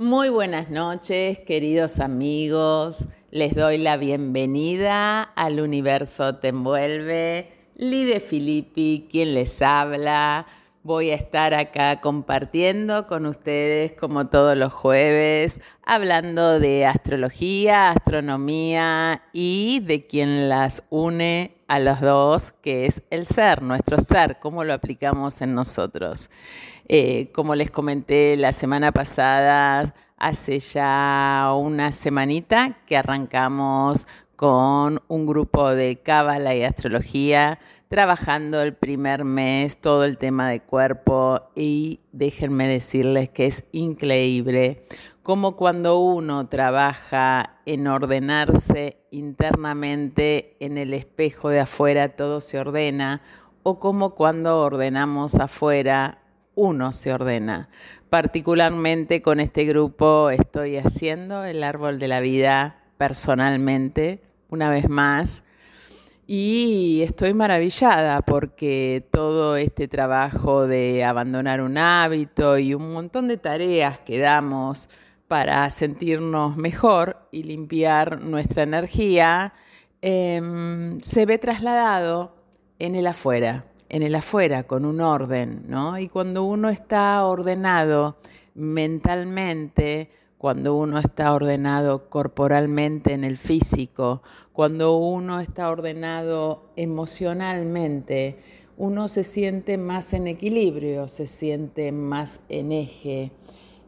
Muy buenas noches, queridos amigos. Les doy la bienvenida al Universo Te Envuelve. Lide Filippi, quien les habla. Voy a estar acá compartiendo con ustedes como todos los jueves, hablando de astrología, astronomía y de quien las une a los dos, que es el ser, nuestro ser, cómo lo aplicamos en nosotros. Eh, como les comenté la semana pasada, hace ya una semanita que arrancamos con un grupo de cábala y astrología, trabajando el primer mes todo el tema de cuerpo y déjenme decirles que es increíble como cuando uno trabaja en ordenarse internamente en el espejo de afuera todo se ordena o como cuando ordenamos afuera uno se ordena. Particularmente con este grupo estoy haciendo el árbol de la vida personalmente una vez más. Y estoy maravillada porque todo este trabajo de abandonar un hábito y un montón de tareas que damos para sentirnos mejor y limpiar nuestra energía, em, se ve trasladado en el afuera, en el afuera, con un orden, ¿no? Y cuando uno está ordenado mentalmente, cuando uno está ordenado corporalmente en el físico, cuando uno está ordenado emocionalmente, uno se siente más en equilibrio, se siente más en eje.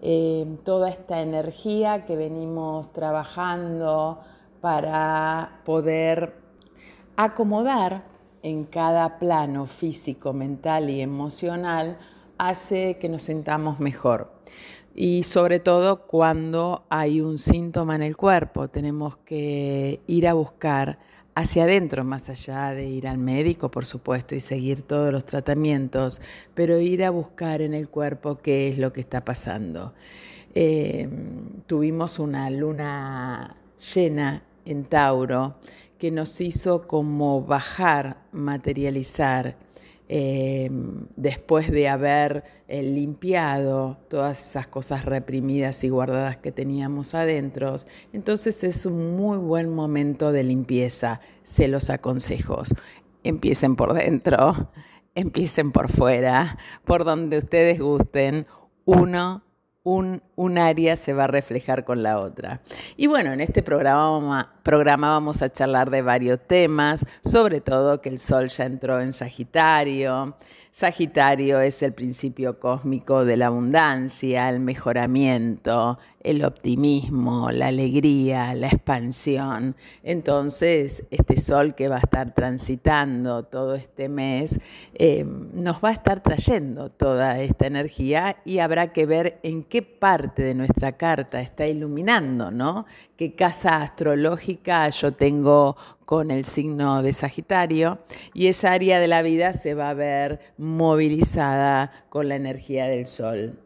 Eh, toda esta energía que venimos trabajando para poder acomodar en cada plano físico, mental y emocional hace que nos sintamos mejor y sobre todo cuando hay un síntoma en el cuerpo. Tenemos que ir a buscar hacia adentro, más allá de ir al médico, por supuesto, y seguir todos los tratamientos, pero ir a buscar en el cuerpo qué es lo que está pasando. Eh, tuvimos una luna llena en Tauro que nos hizo como bajar, materializar Em, después de haber eh, limpiado todas esas cosas reprimidas y guardadas que teníamos adentro. Entonces es un muy buen momento de limpieza, se los aconsejo. Empiecen por dentro, empiecen por fuera, por donde ustedes gusten. Uno un, área se va a reflejar con la otra. Y bueno, en este programa, programa vamos a charlar de varios temas, sobre todo que el Sol ya entró en Sagitario, Sagitario es el principio cósmico de la abundancia, el mejoramiento, el optimismo, la alegría, la expansión. Entonces, este sol que va a estar transitando todo este mes eh, nos va a estar trayendo toda esta energía y habrá que ver en qué parte de nuestra carta está iluminando, ¿no? Qué casa astrológica yo tengo con el signo de Sagitario y esa área de la vida se va a ver movilizada con la energía del Sol.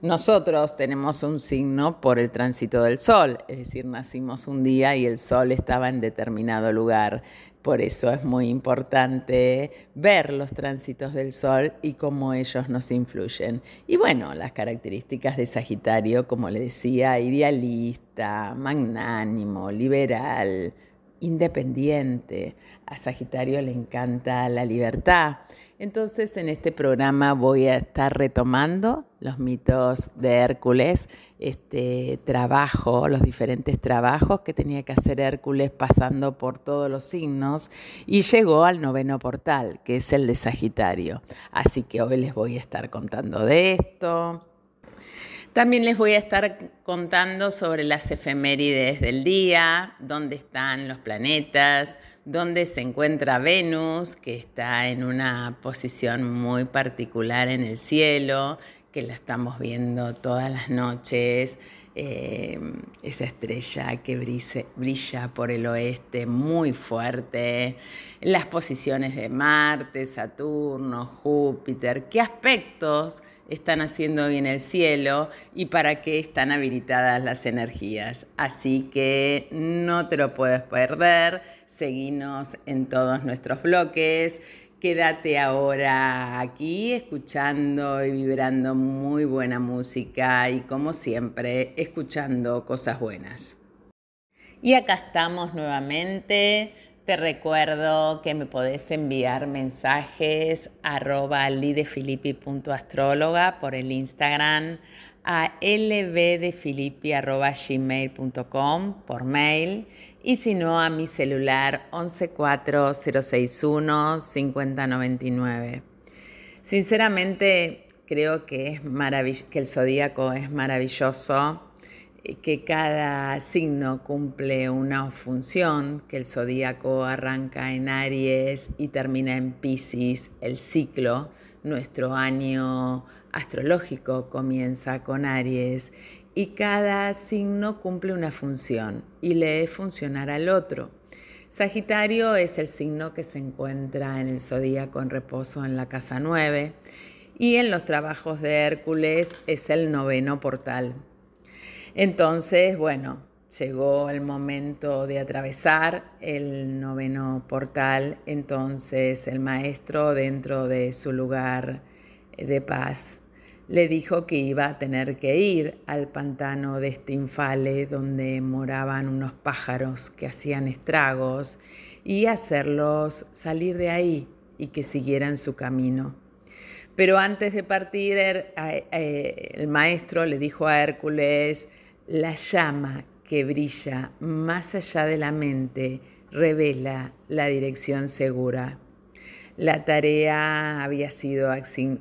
Nosotros tenemos un signo por el tránsito del Sol, es decir, nacimos un día y el Sol estaba en determinado lugar. Por eso es muy importante ver los tránsitos del Sol y cómo ellos nos influyen. Y bueno, las características de Sagitario, como le decía, idealista, magnánimo, liberal, independiente. A Sagitario le encanta la libertad. Entonces en este programa voy a estar retomando los mitos de Hércules, este trabajo, los diferentes trabajos que tenía que hacer Hércules pasando por todos los signos y llegó al noveno portal, que es el de Sagitario. Así que hoy les voy a estar contando de esto. También les voy a estar contando sobre las efemérides del día, dónde están los planetas, dónde se encuentra Venus, que está en una posición muy particular en el cielo, que la estamos viendo todas las noches, eh, esa estrella que brilla por el oeste muy fuerte, las posiciones de Marte, Saturno, Júpiter, qué aspectos están haciendo hoy en el cielo y para qué están habilitadas las energías. Así que no te lo puedes perder, seguinos en todos nuestros bloques Quédate ahora aquí escuchando y vibrando muy buena música y como siempre escuchando cosas buenas. Y acá estamos nuevamente. Te recuerdo que me podés enviar mensajes arroba lidefilippi.astróloga por el Instagram a lbdefilippi.gmail.com por mail y si no a mi celular 114061 5099. Sinceramente creo que, que el zodíaco es maravilloso, que cada signo cumple una función, que el zodíaco arranca en Aries y termina en Pisces, el ciclo, nuestro año astrológico comienza con Aries y cada signo cumple una función y le funcionar al otro. Sagitario es el signo que se encuentra en el zodíaco en reposo en la casa 9 y en los trabajos de Hércules es el noveno portal. Entonces, bueno, llegó el momento de atravesar el noveno portal, entonces el maestro dentro de su lugar de paz le dijo que iba a tener que ir al pantano de Stinfale, donde moraban unos pájaros que hacían estragos, y hacerlos salir de ahí y que siguieran su camino. Pero antes de partir, er, eh, el maestro le dijo a Hércules, la llama que brilla más allá de la mente revela la dirección segura. La tarea había sido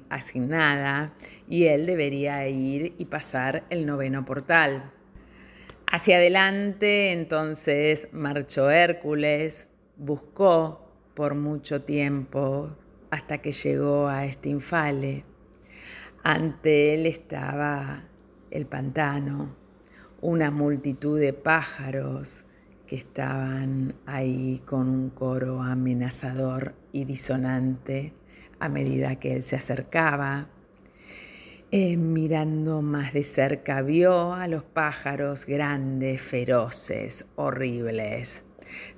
asignada y él debería ir y pasar el noveno portal. Hacia adelante entonces marchó Hércules, buscó por mucho tiempo hasta que llegó a Estinfale. Ante él estaba el pantano, una multitud de pájaros que estaban ahí con un coro amenazador y disonante a medida que él se acercaba. Eh, mirando más de cerca vio a los pájaros grandes, feroces, horribles.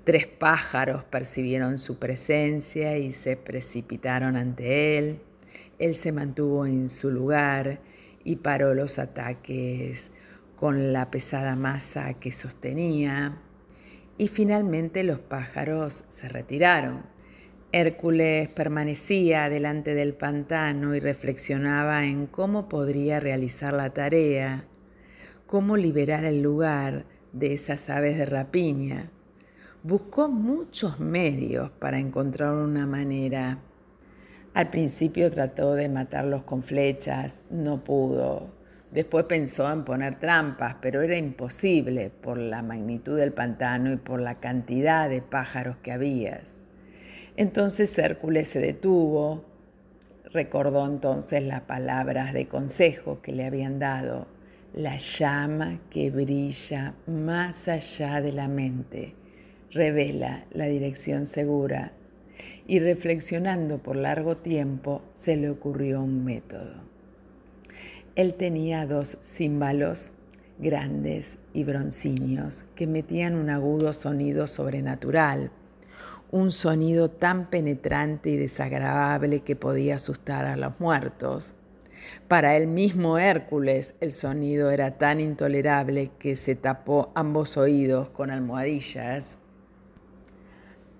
Tres pájaros percibieron su presencia y se precipitaron ante él. Él se mantuvo en su lugar y paró los ataques con la pesada masa que sostenía y finalmente los pájaros se retiraron. Hércules permanecía delante del pantano y reflexionaba en cómo podría realizar la tarea, cómo liberar el lugar de esas aves de rapiña. Buscó muchos medios para encontrar una manera. Al principio trató de matarlos con flechas, no pudo. Después pensó en poner trampas, pero era imposible por la magnitud del pantano y por la cantidad de pájaros que había. Entonces Hércules se detuvo, recordó entonces las palabras de consejo que le habían dado, la llama que brilla más allá de la mente revela la dirección segura y reflexionando por largo tiempo se le ocurrió un método. Él tenía dos címbalos grandes y broncíneos que metían un agudo sonido sobrenatural, un sonido tan penetrante y desagradable que podía asustar a los muertos. Para el mismo Hércules el sonido era tan intolerable que se tapó ambos oídos con almohadillas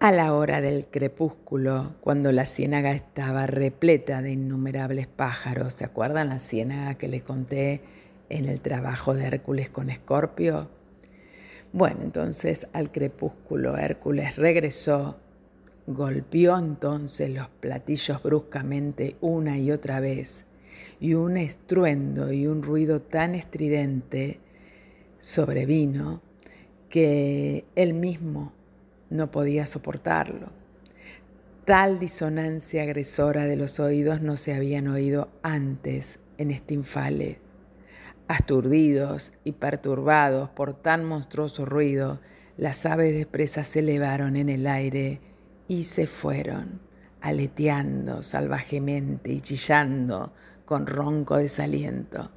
a la hora del crepúsculo, cuando la ciénaga estaba repleta de innumerables pájaros, ¿se acuerdan la ciénaga que les conté en el trabajo de Hércules con Escorpio? Bueno, entonces al crepúsculo Hércules regresó, golpeó entonces los platillos bruscamente una y otra vez, y un estruendo y un ruido tan estridente sobrevino que él mismo no podía soportarlo. Tal disonancia agresora de los oídos no se habían oído antes en este infale. Asturdidos y perturbados por tan monstruoso ruido, las aves de presa se elevaron en el aire y se fueron, aleteando salvajemente y chillando con ronco desaliento.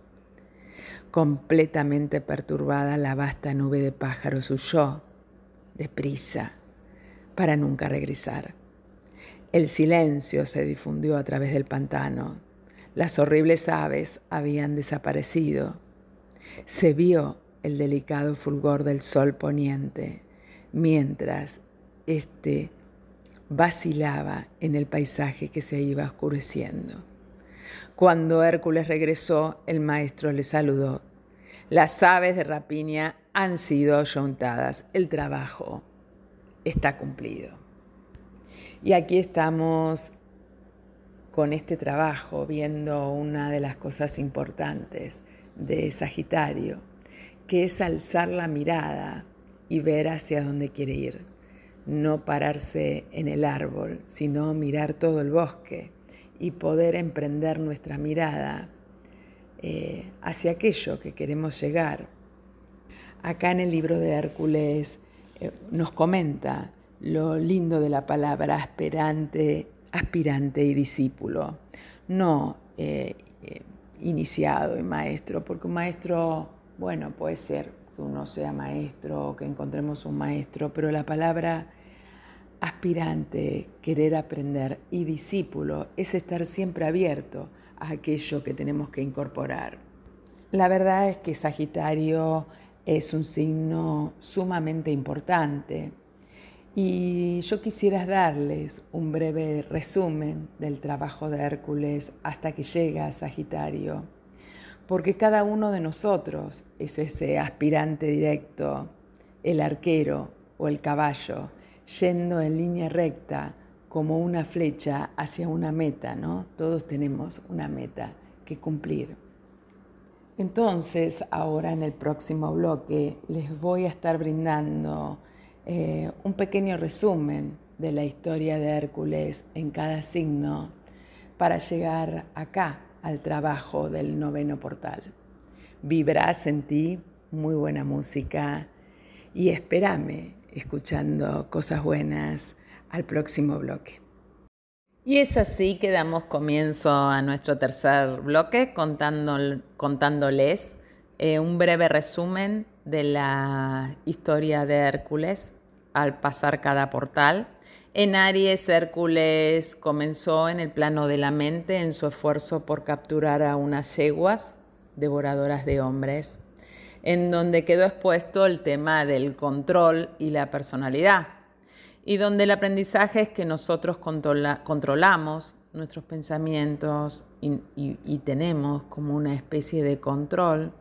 Completamente perturbada, la vasta nube de pájaros huyó deprisa para nunca regresar. El silencio se difundió a través del pantano. Las horribles aves habían desaparecido. Se vio el delicado fulgor del sol poniente, mientras éste vacilaba en el paisaje que se iba oscureciendo. Cuando Hércules regresó, el maestro le saludó. Las aves de rapiña han sido ayuntadas. El trabajo está cumplido. Y aquí estamos con este trabajo viendo una de las cosas importantes de Sagitario, que es alzar la mirada y ver hacia dónde quiere ir. No pararse en el árbol, sino mirar todo el bosque y poder emprender nuestra mirada eh, hacia aquello que queremos llegar. Acá en el libro de Hércules nos comenta lo lindo de la palabra aspirante, aspirante y discípulo, no eh, eh, iniciado y maestro, porque un maestro, bueno, puede ser que uno sea maestro o que encontremos un maestro, pero la palabra aspirante, querer aprender y discípulo es estar siempre abierto a aquello que tenemos que incorporar. La verdad es que Sagitario es un signo sumamente importante y yo quisiera darles un breve resumen del trabajo de Hércules hasta que llega a Sagitario, porque cada uno de nosotros es ese aspirante directo, el arquero o el caballo, yendo en línea recta como una flecha hacia una meta, ¿no? Todos tenemos una meta que cumplir. Entonces, ahora en el próximo bloque les voy a estar brindando eh, un pequeño resumen de la historia de Hércules en cada signo para llegar acá al trabajo del noveno portal. Vibrás en ti muy buena música y espérame escuchando cosas buenas al próximo bloque. Y es así que damos comienzo a nuestro tercer bloque contándoles eh, un breve resumen de la historia de Hércules al pasar cada portal. En Aries, Hércules comenzó en el plano de la mente en su esfuerzo por capturar a unas yeguas devoradoras de hombres, en donde quedó expuesto el tema del control y la personalidad, y donde el aprendizaje es que nosotros controlamos nuestros pensamientos y tenemos como una especie de control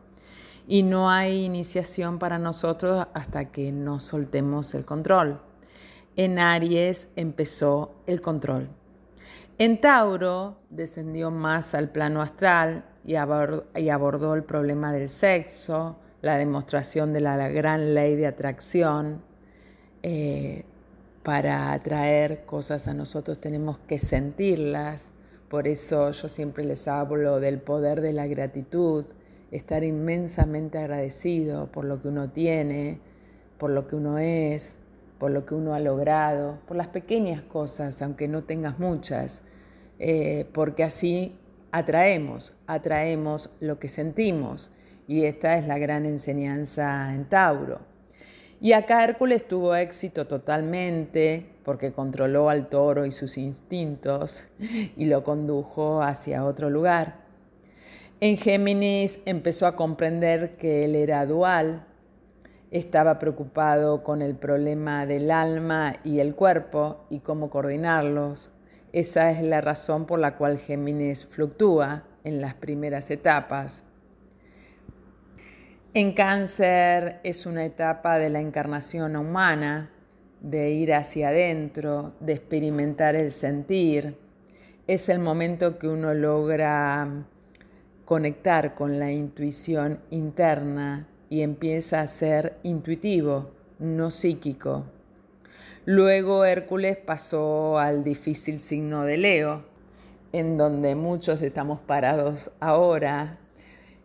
y no hay iniciación para nosotros hasta que nos soltemos el control. En Aries empezó el control. En Tauro descendió más al plano astral y abordó, el problema del sexo, la demostración de la, gran ley de atracción. Eh, para atraer cosas a nosotros tenemos que sentirlas. Por eso yo siempre les hablo del poder de la gratitud, estar inmensamente agradecido por lo que uno tiene, por lo que uno es, por lo que uno ha logrado, por las pequeñas cosas, aunque no tengas muchas, eh, porque así atraemos, atraemos lo que sentimos. Y esta es la gran enseñanza en Tauro. Y acá Hércules tuvo éxito totalmente porque controló al toro y sus instintos y lo condujo hacia otro lugar. En Géminis empezó a comprender que él era dual, estaba preocupado con el problema del alma y el cuerpo y cómo coordinarlos. Esa es la razón por la cual Géminis fluctúa en las primeras etapas. En cáncer es una etapa de la encarnación humana, de ir hacia adentro, de experimentar el sentir. Es el momento que uno logra conectar con la intuición interna y empieza a ser intuitivo, no psíquico. Luego Hércules pasó al difícil signo de Leo, en donde muchos estamos parados ahora,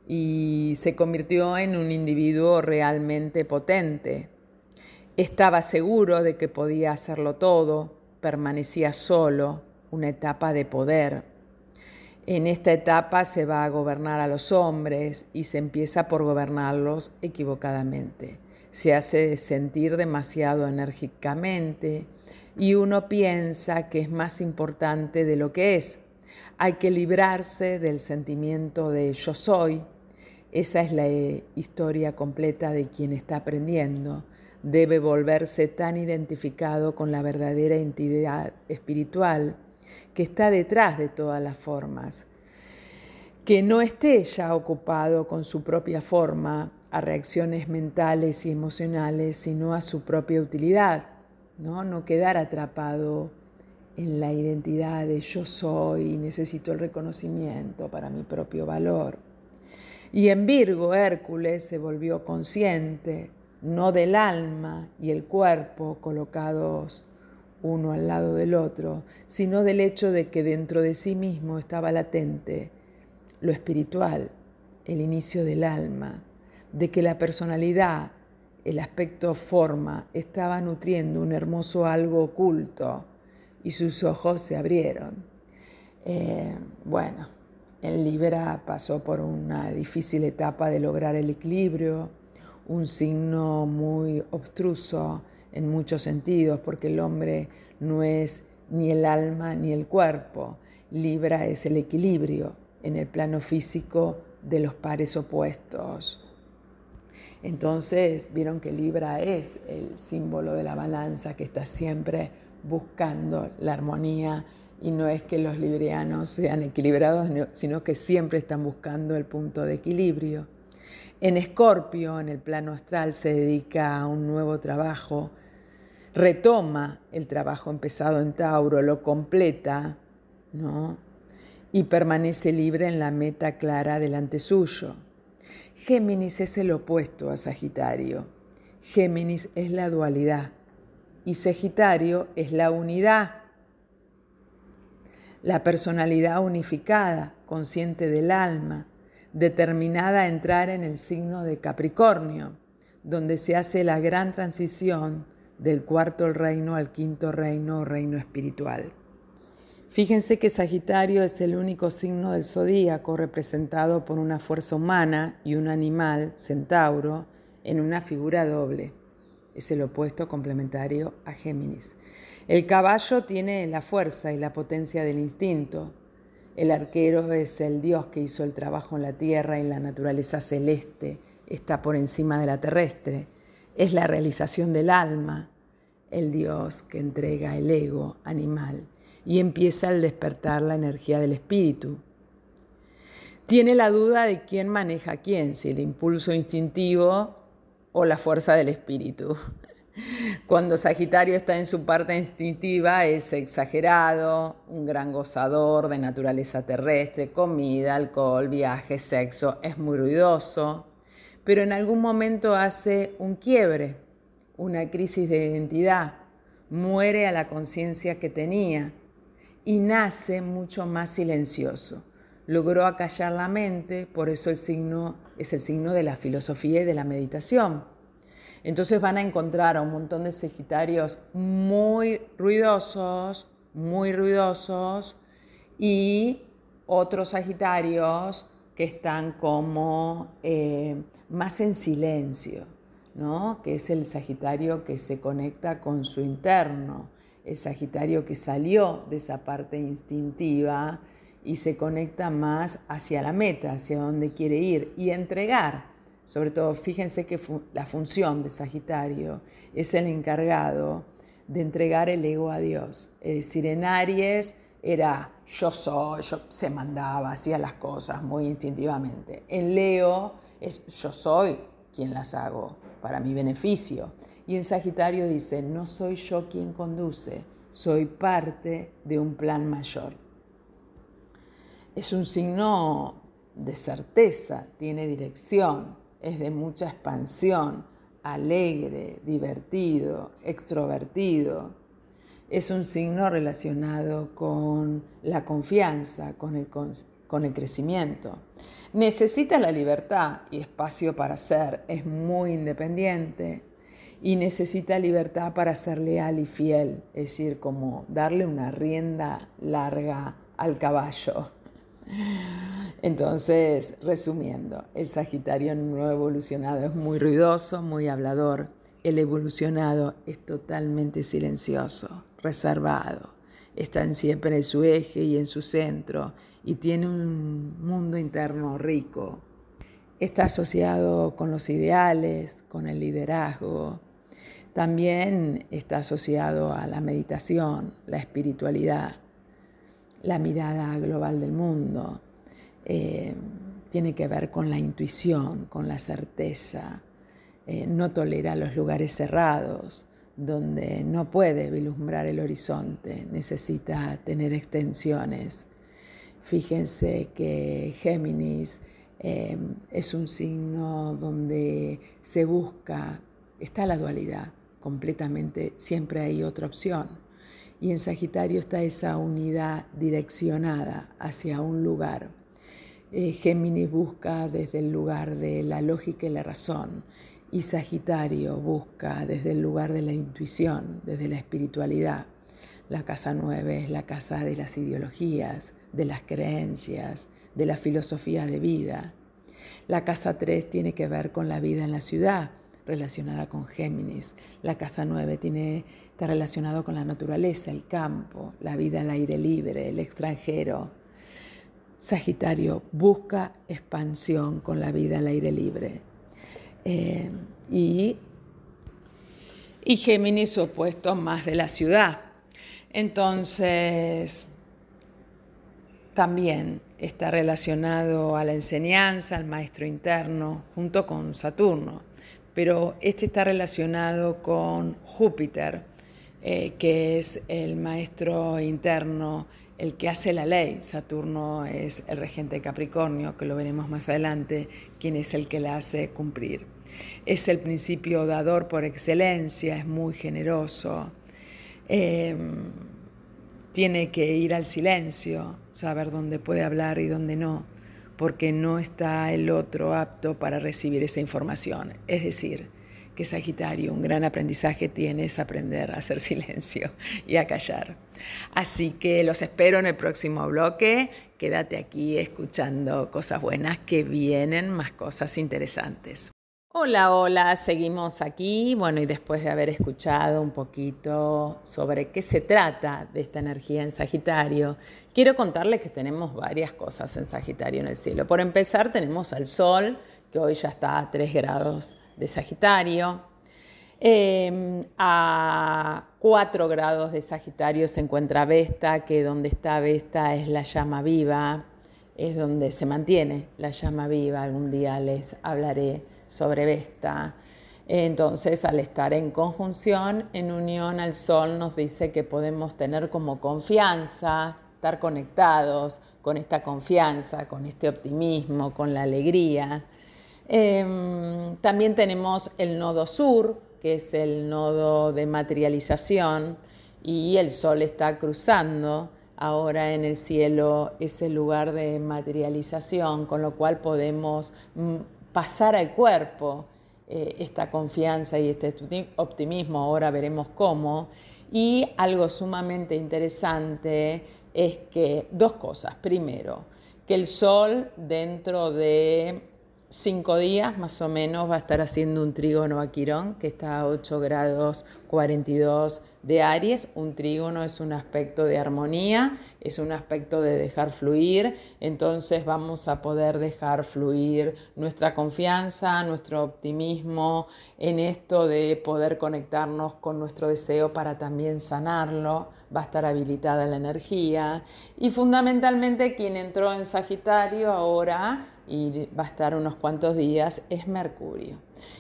y se convirtió en un individuo realmente potente. Estaba seguro de que podía hacerlo todo, permanecía solo, una etapa de poder, en esta etapa se va a gobernar a los hombres y se empieza por gobernarlos equivocadamente. Se hace sentir demasiado enérgicamente, y uno piensa que es más importante de lo que es. Hay que librarse del sentimiento de yo soy. Esa es la eh, historia completa de quien está aprendiendo. Debe volverse tan identificado con la verdadera entidad espiritual que está detrás de todas las formas. Que no esté ya ocupado con su propia forma, a reacciones mentales y emocionales, sino a su propia utilidad, ¿no? No quedar atrapado en la identidad de yo soy y necesito el reconocimiento para mi propio valor. Y en Virgo, Hércules se volvió consciente, no del alma y el cuerpo colocados uno al lado del otro, sino del hecho de que dentro de sí mismo estaba latente lo espiritual, el inicio del alma, de que la personalidad, el aspecto forma, estaba nutriendo un hermoso algo oculto y sus ojos se abrieron. Eh, bueno, en Libra pasó por una difícil etapa de lograr el equilibrio, un signo muy obstruso en muchos sentidos, porque el hombre no es ni el alma ni el cuerpo. Libra es el equilibrio en el plano físico de los pares opuestos. Entonces, vieron que Libra es el símbolo de la balanza que está siempre buscando la armonía y no es que los librianos sean equilibrados, sino que siempre están buscando el punto de equilibrio. En Escorpio, en el plano astral, se dedica a un nuevo trabajo, retoma el trabajo empezado en Tauro, lo completa, ¿no? Y permanece libre en la meta clara delante suyo. Géminis es el opuesto a Sagitario. Géminis es la dualidad y Sagitario es la unidad, la personalidad unificada, consciente del alma, determinada a entrar en el signo de Capricornio, donde se hace la gran transición del cuarto reino al quinto reino o reino espiritual. Fíjense que Sagitario es el único signo del zodíaco representado por una fuerza humana y un animal, centauro, en una figura doble. Es el opuesto complementario a Géminis. El caballo tiene la fuerza y la potencia del instinto. El arquero es el dios que hizo el trabajo en la tierra y la naturaleza celeste está por encima de la terrestre. Es la realización del alma, el dios que entrega el ego animal y empieza al despertar la energía del espíritu. Tiene la duda de quién maneja quién, si el impulso instintivo o la fuerza del espíritu. Cuando Sagitario está en su parte instintiva es exagerado, un gran gozador de naturaleza terrestre, comida, alcohol, viaje, sexo, es muy ruidoso, pero en algún momento hace un quiebre, una crisis de identidad, muere a la conciencia que tenía y nace mucho más silencioso. Logró acallar la mente, por eso el signo es el signo de la filosofía y de la meditación. Entonces van a encontrar a un montón de Sagitarios muy ruidosos, muy ruidosos, y otros Sagitarios que están como eh, más en silencio, ¿no? que es el Sagitario que se conecta con su interno, el Sagitario que salió de esa parte instintiva y se conecta más hacia la meta, hacia donde quiere ir y entregar. Sobre todo, fíjense que la función de Sagitario es el encargado de entregar el ego a Dios. Es decir, en Aries era yo soy, yo se mandaba, hacía las cosas muy instintivamente. En Leo es yo soy quien las hago para mi beneficio. Y en Sagitario dice, no soy yo quien conduce, soy parte de un plan mayor. Es un signo de certeza, tiene dirección, es de mucha expansión, alegre, divertido, extrovertido. Es un signo relacionado con la confianza, con el, con el crecimiento. Necesita la libertad y espacio para ser, es muy independiente, y necesita libertad para ser leal y fiel, es decir, como darle una rienda larga al caballo. Entonces, resumiendo, el Sagitario no evolucionado es muy ruidoso, muy hablador. El evolucionado es totalmente silencioso, reservado. Están siempre en su eje y en su centro y tiene un mundo interno rico. Está asociado con los ideales, con el liderazgo. También está asociado a la meditación, la espiritualidad, la mirada global del mundo. Eh, tiene que ver con la intuición, con la certeza. Eh, no tolera los lugares cerrados, donde no puede vislumbrar el horizonte, necesita tener extensiones. Fíjense que Géminis eh, es un signo donde se busca, está la dualidad completamente, siempre hay otra opción. Y en Sagitario está esa unidad direccionada hacia un lugar. Eh, Géminis busca desde el lugar de la lógica y la razón y Sagitario busca desde el lugar de la intuición, desde la espiritualidad. La casa 9 es la casa de las ideologías, de las creencias, de la filosofía de vida. La casa 3 tiene que ver con la vida en la ciudad, relacionada con Géminis. La casa 9 tiene, está relacionado con la naturaleza, el campo, la vida al aire libre, el extranjero. Sagitario busca expansión con la vida al aire libre. Eh, y, y Géminis su opuesto más de la ciudad. Entonces, también está relacionado a la enseñanza, al maestro interno, junto con Saturno. Pero este está relacionado con Júpiter, eh, que es el maestro interno el que hace la ley. Saturno es el regente de Capricornio, que lo veremos más adelante, quien es el que la hace cumplir. Es el principio dador por excelencia, es muy generoso. Em, tiene que ir al silencio, saber dónde puede hablar y dónde no, porque no está el otro apto para recibir esa información. Es decir, que Sagitario un gran aprendizaje tiene es aprender a hacer silencio y a callar. Así que los espero en el próximo bloque. Quédate aquí escuchando cosas buenas que vienen, más cosas interesantes. Hola, hola, seguimos aquí. Bueno, y después de haber escuchado un poquito sobre qué se trata de esta energía en Sagitario, quiero contarles que tenemos varias cosas en Sagitario en el cielo. Por empezar, tenemos al Sol, que hoy ya está a 3 grados de Sagitario. Em, a 4 grados de Sagitario se encuentra Vesta, que donde está Vesta es la llama viva, es donde se mantiene la llama viva. Algún día les hablaré sobre Vesta. Entonces, al estar en conjunción, en unión al Sol, nos dice que podemos tener como confianza, estar conectados con esta confianza, con este optimismo, con la alegría. Em, también tenemos el nodo sur, que es el nodo de materialización, y el Sol está cruzando ahora en el cielo ese lugar de materialización, con lo cual podemos mm, pasar al cuerpo eh, esta confianza y este optimismo, ahora veremos cómo. Y algo sumamente interesante es que dos cosas. Primero, que el Sol dentro de cinco días más o menos va a estar haciendo un trígono a Quirón, que está a 8 grados 42 de Aries. Un trígono es un aspecto de armonía, es un aspecto de dejar fluir, entonces vamos a poder dejar fluir nuestra confianza, nuestro optimismo en esto de poder conectarnos con nuestro deseo para también sanarlo, va a estar habilitada la energía. Y fundamentalmente quien entró en Sagitario ahora y va a estar unos cuantos días, es Mercurio.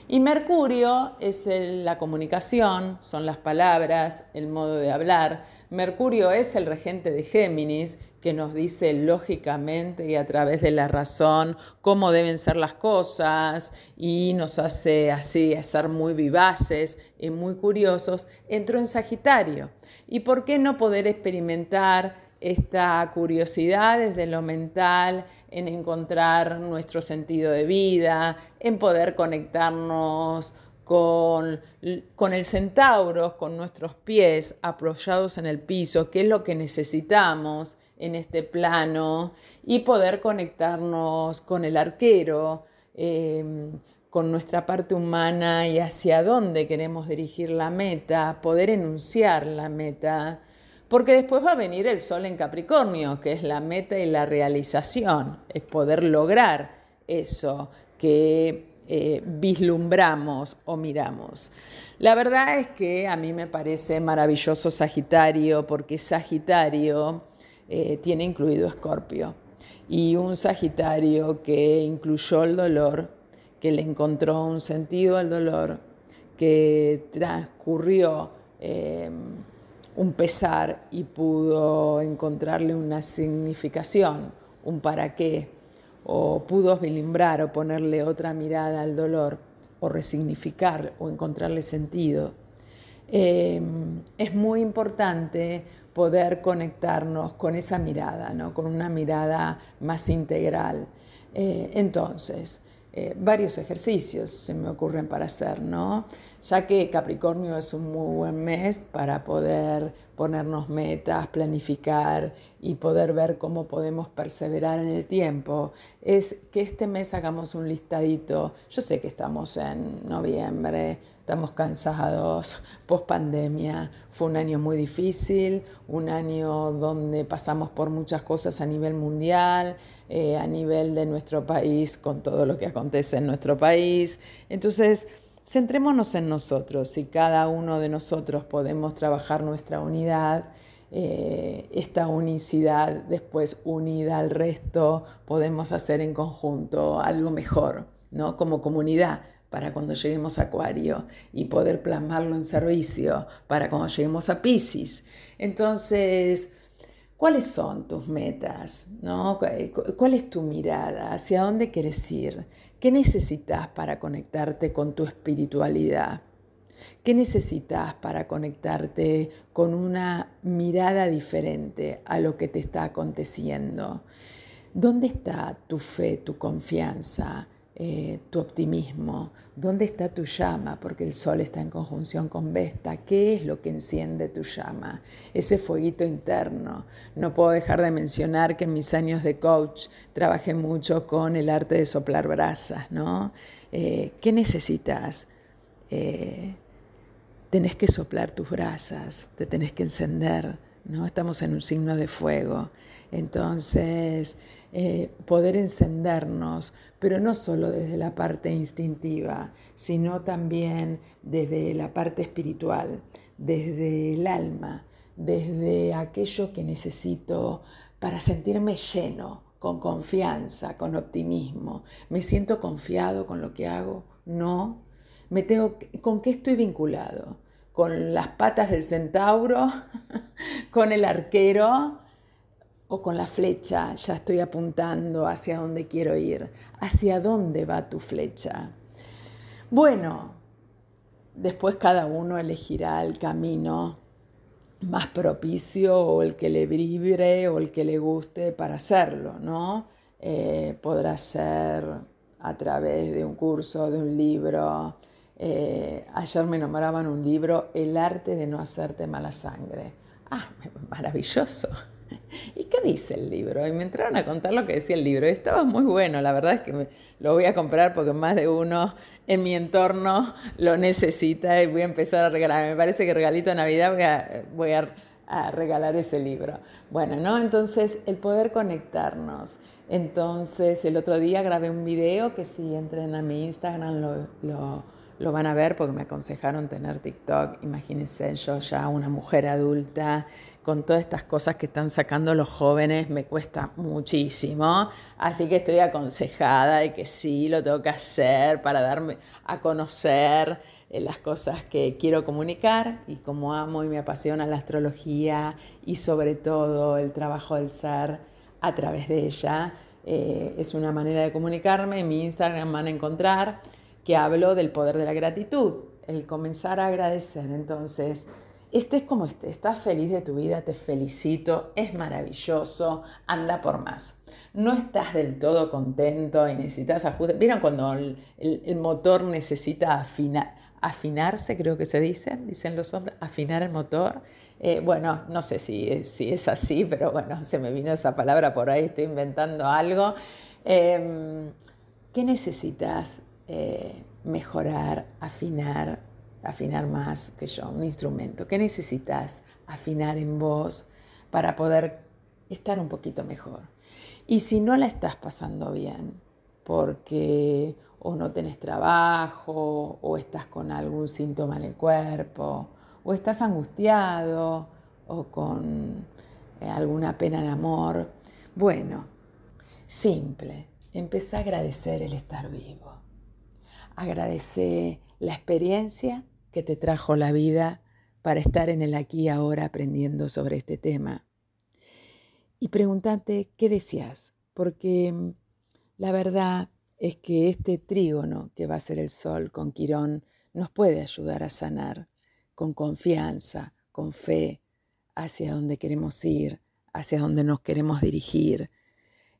Y Mercurio es la comunicación, son las palabras, el modo de hablar. Mercurio es el regente de Géminis que nos dice lógicamente y a través de la razón cómo deben ser las cosas y nos hace así ser muy vivaces y muy curiosos, entró en Sagitario. ¿Y por qué no poder experimentar esta curiosidad desde lo mental, en encontrar nuestro sentido de vida, en poder conectarnos con, con, el centauro, con nuestros pies apoyados en el piso, que es lo que necesitamos en este plano, y poder conectarnos con el arquero, em, con nuestra parte humana y hacia dónde queremos dirigir la meta, poder enunciar la meta, porque después va a venir el sol en Capricornio, que es la meta y la realización, es poder lograr eso que eh, vislumbramos o miramos. La verdad es que a mí me parece maravilloso Sagitario, porque Sagitario eh, tiene incluido Escorpio, y un Sagitario que incluyó el dolor, que le encontró un sentido al dolor, que transcurrió em, un pesar y pudo encontrarle una significación, un para qué, o pudo vislumbrar o ponerle otra mirada al dolor, o resignificar o encontrarle sentido. Em, es muy importante poder conectarnos con esa mirada, ¿no? con una mirada más integral. Eh, entonces, eh, varios ejercicios se me ocurren para hacer, ¿no? Ya que Capricornio es un muy buen mes para poder ponernos metas, planificar y poder ver cómo podemos perseverar en el tiempo, es que este mes hagamos un listadito. Yo sé que estamos en noviembre, estamos cansados, post pandemia, fue un año muy difícil, un año donde pasamos por muchas cosas a nivel mundial, eh, a nivel de nuestro país, con todo lo que acontece en nuestro país. Entonces, centrémonos en nosotros y cada uno de nosotros podemos trabajar nuestra unidad. Eh, esta unicidad después unida al resto, podemos hacer en conjunto algo mejor, ¿no? Como comunidad para cuando lleguemos a Acuario y poder plasmarlo en servicio para cuando lleguemos a Pisces. Entonces, ¿cuáles son tus metas? ¿no? ¿Cuál es tu mirada? ¿Hacia dónde quieres ir? ¿Qué necesitas para conectarte con tu espiritualidad? ¿Qué necesitas para conectarte con una mirada diferente a lo que te está aconteciendo? ¿Dónde está tu fe, tu confianza? Eh, tu optimismo? ¿Dónde está tu llama? Porque el sol está en conjunción con Vesta. ¿Qué es lo que enciende tu llama? Ese fueguito interno. No puedo dejar de mencionar que en mis años de coach trabajé mucho con el arte de soplar brasas, ¿no? Eh, ¿Qué necesitas? Eh, tenés que soplar tus brasas, te tenés que encender, ¿no? Estamos en un signo de fuego. Entonces, eh, poder encendernos, pero no solo desde la parte instintiva, sino también desde la parte espiritual, desde el alma, desde aquello que necesito para sentirme lleno, con confianza, con optimismo. ¿Me siento confiado con lo que hago? No. ¿Me tengo, ¿Con qué estoy vinculado? ¿Con las patas del centauro? ¿Con el arquero? O con la flecha ya estoy apuntando hacia dónde quiero ir, hacia dónde va tu flecha. Bueno, después cada uno elegirá el camino más propicio o el que le vibre o el que le guste para hacerlo, ¿no? Eh, podrá ser a través de un curso, de un libro. Eh, ayer me nombraban un libro, El arte de no hacerte mala sangre. Ah, maravilloso. ¿Y qué dice el libro? Y me entraron a contar lo que decía el libro. Estaba muy bueno, la verdad es que lo voy a comprar porque más de uno en mi entorno lo necesita y voy a empezar a regalar. Me parece que regalito de Navidad voy a, voy a, regalar ese libro. Bueno, ¿no? Entonces, el poder conectarnos. Entonces, el otro día grabé un video que si entren a mi Instagram lo, lo van a ver porque me aconsejaron tener TikTok. Imagínense yo ya una mujer adulta con todas estas cosas que están sacando los jóvenes me cuesta muchísimo, así que estoy aconsejada de que sí, lo tengo que hacer para darme a conocer eh, las cosas que quiero comunicar y como amo y me apasiona la astrología y sobre todo el trabajo del ser a través de ella. Eh, es una manera de comunicarme, en mi Instagram van a encontrar que hablo del poder de la gratitud, el comenzar a agradecer. Entonces, estés como estés, estás feliz de tu vida, te felicito, es maravilloso, anda por más. No estás del todo contento y necesitas ajustes. ¿Vieron cuando el, motor necesita afinarse, creo que se dice, dicen los hombres, afinar el motor? Eh, bueno, no sé si, si, es así, pero bueno, se me vino esa palabra por ahí, estoy inventando algo. Em, ¿Qué necesitas? Eh, mejorar, afinar, afinar más que yo, un instrumento. ¿Qué necesitas afinar en vos para poder estar un poquito mejor? Y si no la estás pasando bien, porque o no tenés trabajo, o estás con algún síntoma en el cuerpo, o estás angustiado, o con eh, alguna pena de amor. Bueno, simple, empecé a agradecer el estar vivo. Agradece la experiencia que te trajo la vida para estar en el aquí y ahora aprendiendo sobre este tema. Y pregúntate qué decías, porque mm, la verdad es que este trígono que va a ser el sol con Quirón nos puede ayudar a sanar con confianza, con fe, hacia donde queremos ir, hacia donde nos queremos dirigir.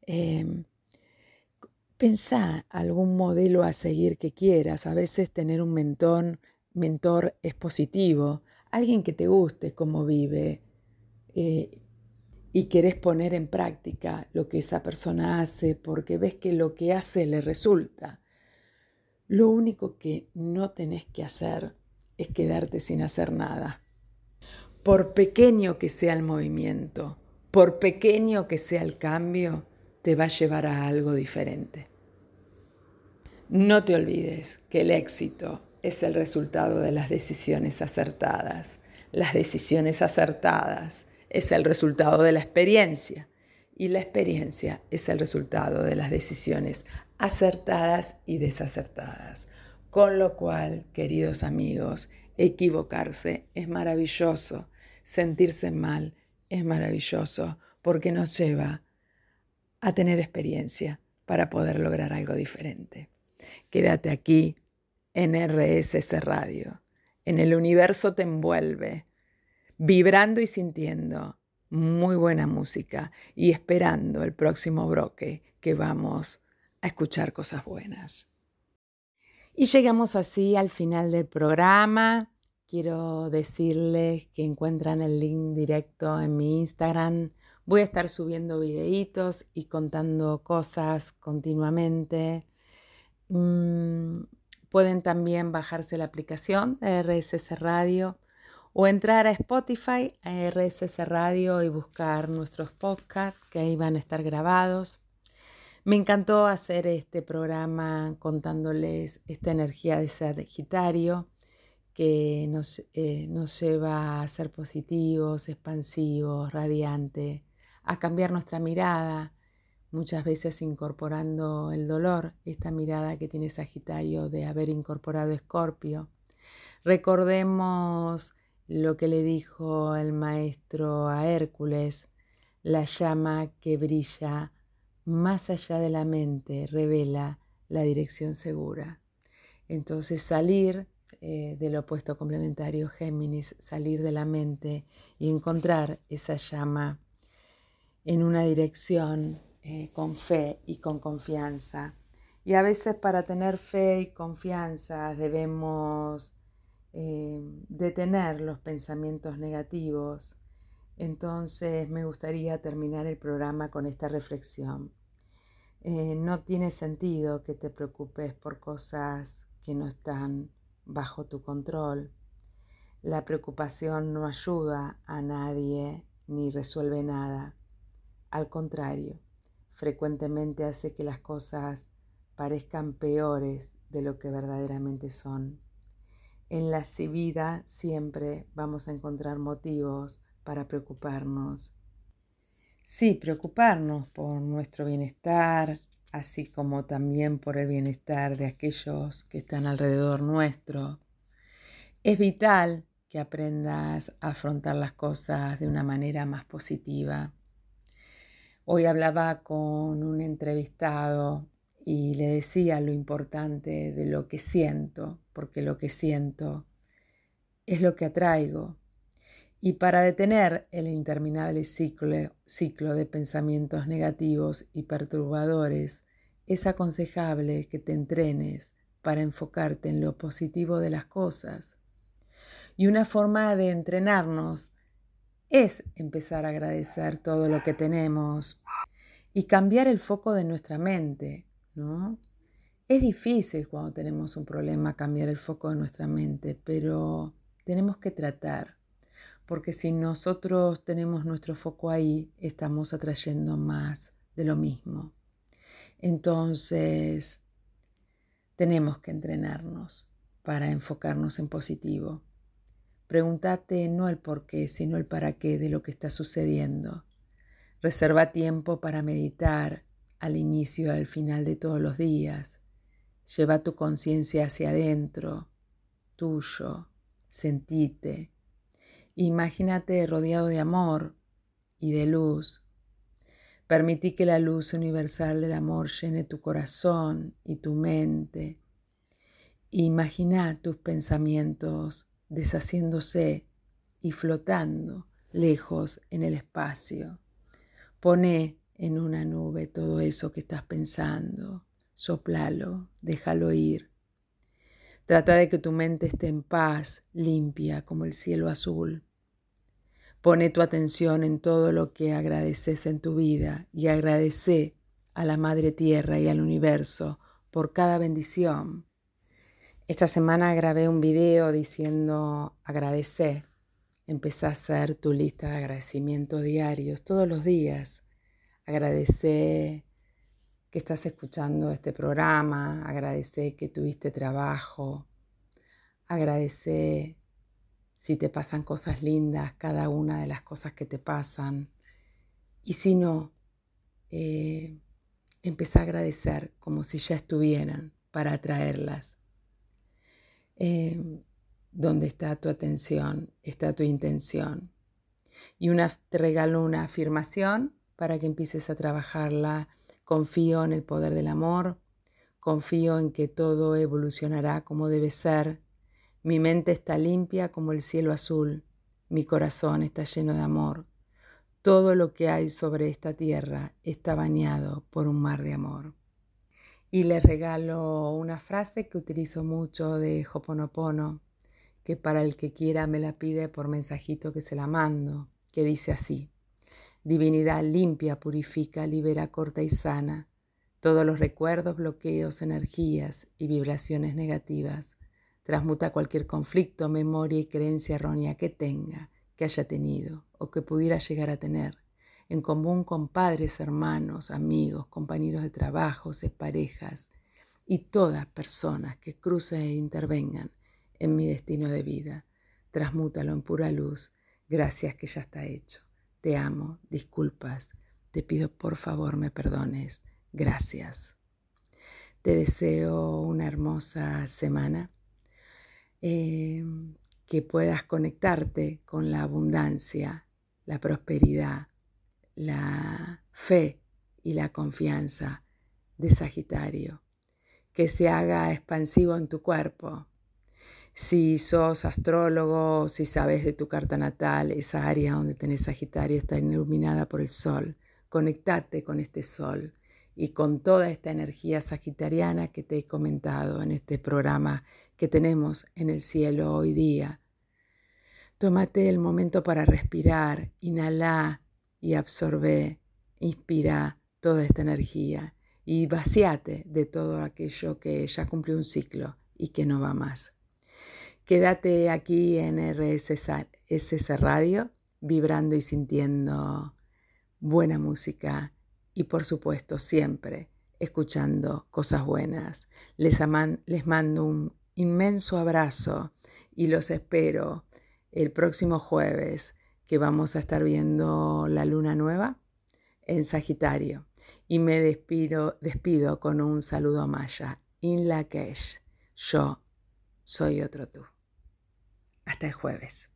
Eh, pensá algún modelo a seguir que quieras. A veces tener un mentor, mentor es positivo, alguien que te guste cómo vive eh, y querés poner en práctica lo que esa persona hace porque ves que lo que hace le resulta. Lo único que no tenés que hacer es quedarte sin hacer nada. Por pequeño que sea el movimiento, por pequeño que sea el cambio, te va a llevar a algo diferente. No te olvides que el éxito es el resultado de las decisiones acertadas. Las decisiones acertadas es el resultado de la experiencia y la experiencia es el resultado de las decisiones acertadas y desacertadas. Con lo cual, queridos amigos, equivocarse es maravilloso, sentirse mal es maravilloso porque nos lleva a tener experiencia para poder lograr algo diferente. Quédate aquí en RSS Radio. En el universo te envuelve vibrando y sintiendo muy buena música y esperando el próximo broque que vamos a escuchar cosas buenas. Y llegamos así al final del programa. Quiero decirles que encuentran el link directo en mi Instagram. Voy a estar subiendo videitos y contando cosas continuamente. Mm, pueden también bajarse la aplicación de RSS Radio o entrar a Spotify, a RSS Radio y buscar nuestros podcasts que ahí van a estar grabados. Me encantó hacer este programa contándoles esta energía de Sagitario que nos, eh, nos lleva a ser positivos, expansivos, radiante, a cambiar nuestra mirada, muchas veces incorporando el dolor, esta mirada que tiene Sagitario de haber incorporado Escorpio. Recordemos lo que le dijo el maestro a Hércules, la llama que brilla más allá de la mente revela la dirección segura. Entonces salir eh, del opuesto complementario Géminis, salir de la mente y encontrar esa llama en una dirección eh, con fe y con confianza. Y a veces para tener fe y confianza debemos eh, detener los pensamientos negativos. Entonces me gustaría terminar el programa con esta reflexión. Eh, no tiene sentido que te preocupes por cosas que no están bajo tu control. La preocupación no ayuda a nadie ni resuelve nada. Al contrario, frecuentemente hace que las cosas parezcan peores de lo que verdaderamente son. En la vida siempre vamos a encontrar motivos para preocuparnos. Sí, preocuparnos por nuestro bienestar, así como también por el bienestar de aquellos que están alrededor nuestro. Es vital que aprendas a afrontar las cosas de una manera más positiva. Hoy hablaba con un entrevistado y le decía lo importante de lo que siento, porque lo que siento es lo que atraigo. Y para detener el interminable ciclo, ciclo de pensamientos negativos y perturbadores, es aconsejable que te entrenes para enfocarte en lo positivo de las cosas. Y una forma de entrenarnos es empezar a agradecer todo lo que tenemos y cambiar el foco de nuestra mente, ¿no? Es difícil cuando tenemos un problema cambiar el foco de nuestra mente, pero tenemos que tratar, porque si nosotros tenemos nuestro foco ahí, estamos atrayendo más de lo mismo. Entonces, tenemos que entrenarnos para enfocarnos en positivo. Pregúntate no el por qué, sino el para qué de lo que está sucediendo. Reserva tiempo para meditar al inicio y al final de todos los días. Lleva tu conciencia hacia adentro, tuyo, sentite. Imagínate rodeado de amor y de luz. Permití que la luz universal del amor llene tu corazón y tu mente. Imagina tus pensamientos deshaciéndose y flotando lejos en el espacio. Pone en una nube todo eso que estás pensando soplalo, déjalo ir. Trata de que tu mente esté en paz, limpia como el cielo azul. Pone tu atención en todo lo que agradeces en tu vida y agradece a la Madre Tierra y al universo por cada bendición. Esta semana grabé un video diciendo agradecer. Empezá a hacer tu lista de agradecimientos diarios todos los días. Agradece que estás escuchando este programa, agradece que tuviste trabajo, agradece si te pasan cosas lindas, cada una de las cosas que te pasan. Y si no, eh, a agradecer como si ya estuvieran para atraerlas. Eh, donde está tu atención, está tu intención. Y una, te regalo una afirmación para que empieces a trabajarla Confío en el poder del amor, confío en que todo evolucionará como debe ser. Mi mente está limpia como el cielo azul, mi corazón está lleno de amor. Todo lo que hay sobre esta tierra está bañado por un mar de amor. Y les regalo una frase que utilizo mucho de Hoponopono, que para el que quiera me la pide por mensajito que se la mando, que dice así. Divinidad limpia, purifica, libera, corta y sana todos los recuerdos, bloqueos, energías y vibraciones negativas. Transmuta cualquier conflicto, memoria y creencia errónea que tenga, que haya tenido o que pudiera llegar a tener, en común con padres, hermanos, amigos, compañeros de trabajo, parejas y todas personas que crucen e intervengan en mi destino de vida. Transmútalo en pura luz, gracias que ya está hecho. Te amo, disculpas, te pido por favor me perdones, gracias. Te deseo una hermosa semana, em, que puedas conectarte con la abundancia, la prosperidad, la fe y la confianza de Sagitario, que se haga expansivo en tu cuerpo, si sos astrólogo, si sabes de tu carta natal, esa área donde tenés Sagitario está iluminada por el sol. Conectate con este sol y con toda esta energía sagitariana que te he comentado en este programa que tenemos en el cielo hoy día. Tómate el momento para respirar, inhala y absorbe, inspira toda esta energía y vaciate de todo aquello que ya cumplió un ciclo y que no va más. Quédate aquí en RSS Radio, vibrando y sintiendo buena música y por supuesto siempre escuchando cosas buenas. Les, les mando un inmenso abrazo y los espero el próximo jueves que vamos a estar viendo la luna nueva en Sagitario. Y me despido, despido con un saludo a Maya. In Lakesh. Yo soy otro tú. Hasta el jueves.